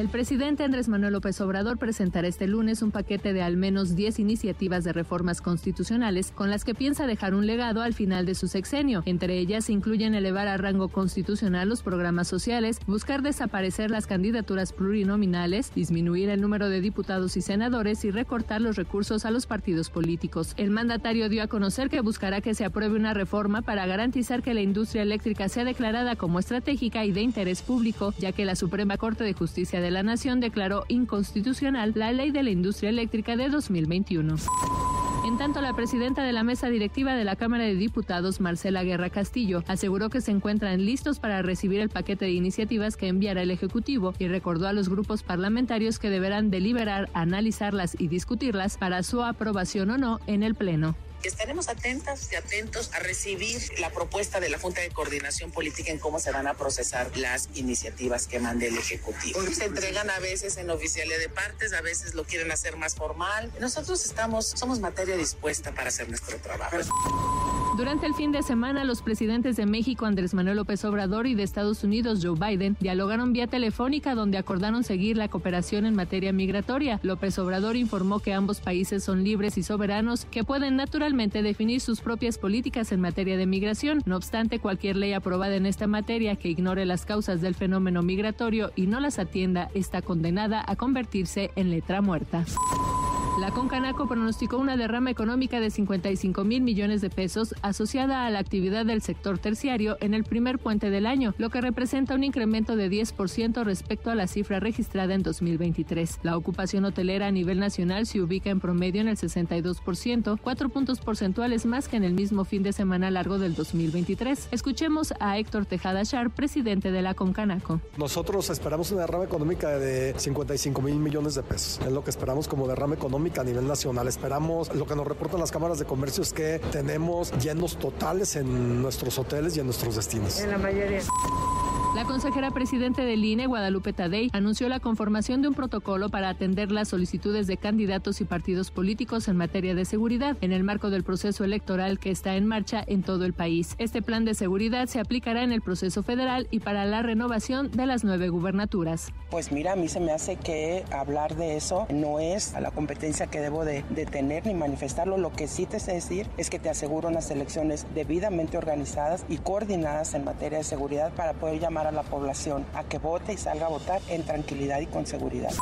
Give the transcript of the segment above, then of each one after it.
El presidente Andrés Manuel López Obrador presentará este lunes un paquete de al menos 10 iniciativas de reformas constitucionales con las que piensa dejar un legado al final de su sexenio. Entre ellas incluyen elevar a rango constitucional los programas sociales, buscar desaparecer las candidaturas plurinominales, disminuir el número de diputados y senadores y recortar los recursos a los partidos políticos. El mandatario dio a conocer que buscará que se apruebe una reforma para garantizar que la industria eléctrica sea declarada como estratégica y de interés público, ya que la Suprema Corte de Justicia de la Nación declaró inconstitucional la ley de la industria eléctrica de 2021. En tanto, la presidenta de la mesa directiva de la Cámara de Diputados, Marcela Guerra Castillo, aseguró que se encuentran listos para recibir el paquete de iniciativas que enviará el Ejecutivo y recordó a los grupos parlamentarios que deberán deliberar, analizarlas y discutirlas para su aprobación o no en el Pleno. Estaremos atentas y atentos a recibir la propuesta de la Junta de Coordinación Política en cómo se van a procesar las iniciativas que mande el Ejecutivo. Se entregan a veces en oficialía de partes, a veces lo quieren hacer más formal. Nosotros estamos, somos materia dispuesta para hacer nuestro trabajo. Durante el fin de semana, los presidentes de México, Andrés Manuel López Obrador, y de Estados Unidos, Joe Biden, dialogaron vía telefónica donde acordaron seguir la cooperación en materia migratoria. López Obrador informó que ambos países son libres y soberanos que pueden naturalmente definir sus propias políticas en materia de migración. No obstante, cualquier ley aprobada en esta materia que ignore las causas del fenómeno migratorio y no las atienda está condenada a convertirse en letra muerta. La Concanaco pronosticó una derrama económica de 55 mil millones de pesos asociada a la actividad del sector terciario en el primer puente del año, lo que representa un incremento de 10% respecto a la cifra registrada en 2023. La ocupación hotelera a nivel nacional se ubica en promedio en el 62%, cuatro puntos porcentuales más que en el mismo fin de semana largo del 2023. Escuchemos a Héctor Tejada Char, presidente de la Concanaco. Nosotros esperamos una derrama económica de 55 mil millones de pesos. Es lo que esperamos como derrama económica a nivel nacional. Esperamos, lo que nos reportan las cámaras de comercio es que tenemos llenos totales en nuestros hoteles y en nuestros destinos. En la mayoría. La consejera presidente del INE, Guadalupe Tadei, anunció la conformación de un protocolo para atender las solicitudes de candidatos y partidos políticos en materia de seguridad en el marco del proceso electoral que está en marcha en todo el país. Este plan de seguridad se aplicará en el proceso federal y para la renovación de las nueve gubernaturas. Pues mira, a mí se me hace que hablar de eso no es a la competencia que debo de, de tener ni manifestarlo. Lo que sí te sé decir es que te aseguro unas elecciones debidamente organizadas y coordinadas en materia de seguridad para poder llamar a la población a que vote y salga a votar en tranquilidad y con seguridad.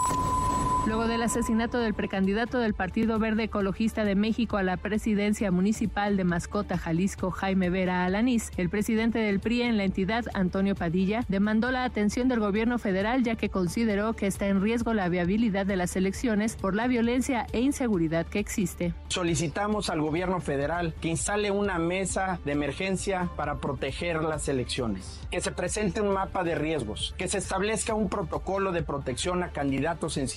Luego del asesinato del precandidato del Partido Verde Ecologista de México a la presidencia municipal de Mascota, Jalisco, Jaime Vera Alanís, el presidente del PRI en la entidad, Antonio Padilla, demandó la atención del gobierno federal ya que consideró que está en riesgo la viabilidad de las elecciones por la violencia e inseguridad que existe. Solicitamos al gobierno federal que instale una mesa de emergencia para proteger las elecciones, que se presente un mapa de riesgos, que se establezca un protocolo de protección a candidatos en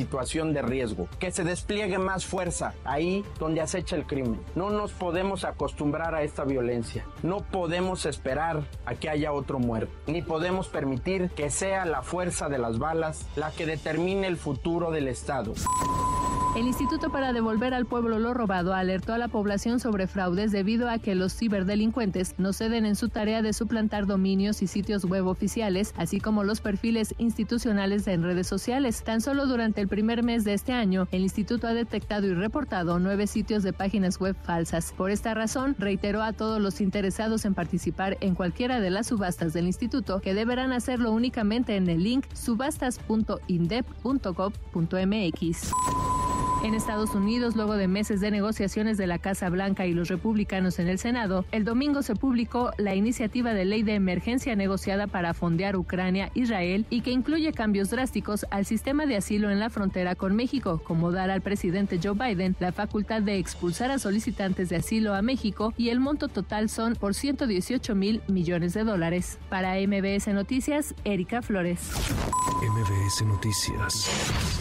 de riesgo, que se despliegue más fuerza ahí donde acecha el crimen. No nos podemos acostumbrar a esta violencia, no podemos esperar a que haya otro muerto, ni podemos permitir que sea la fuerza de las balas la que determine el futuro del Estado. El Instituto para Devolver al Pueblo lo Robado alertó a la población sobre fraudes debido a que los ciberdelincuentes no ceden en su tarea de suplantar dominios y sitios web oficiales, así como los perfiles institucionales en redes sociales. Tan solo durante el primer mes de este año, el instituto ha detectado y reportado nueve sitios de páginas web falsas. Por esta razón, reiteró a todos los interesados en participar en cualquiera de las subastas del instituto que deberán hacerlo únicamente en el link subastas.indep.gov.mx. En Estados Unidos, luego de meses de negociaciones de la Casa Blanca y los republicanos en el Senado, el domingo se publicó la iniciativa de ley de emergencia negociada para fondear Ucrania, Israel y que incluye cambios drásticos al sistema de asilo en la frontera con México, como dar al presidente Joe Biden la facultad de expulsar a solicitantes de asilo a México y el monto total son por 118 mil millones de dólares. Para MBS Noticias, Erika Flores. MBS Noticias.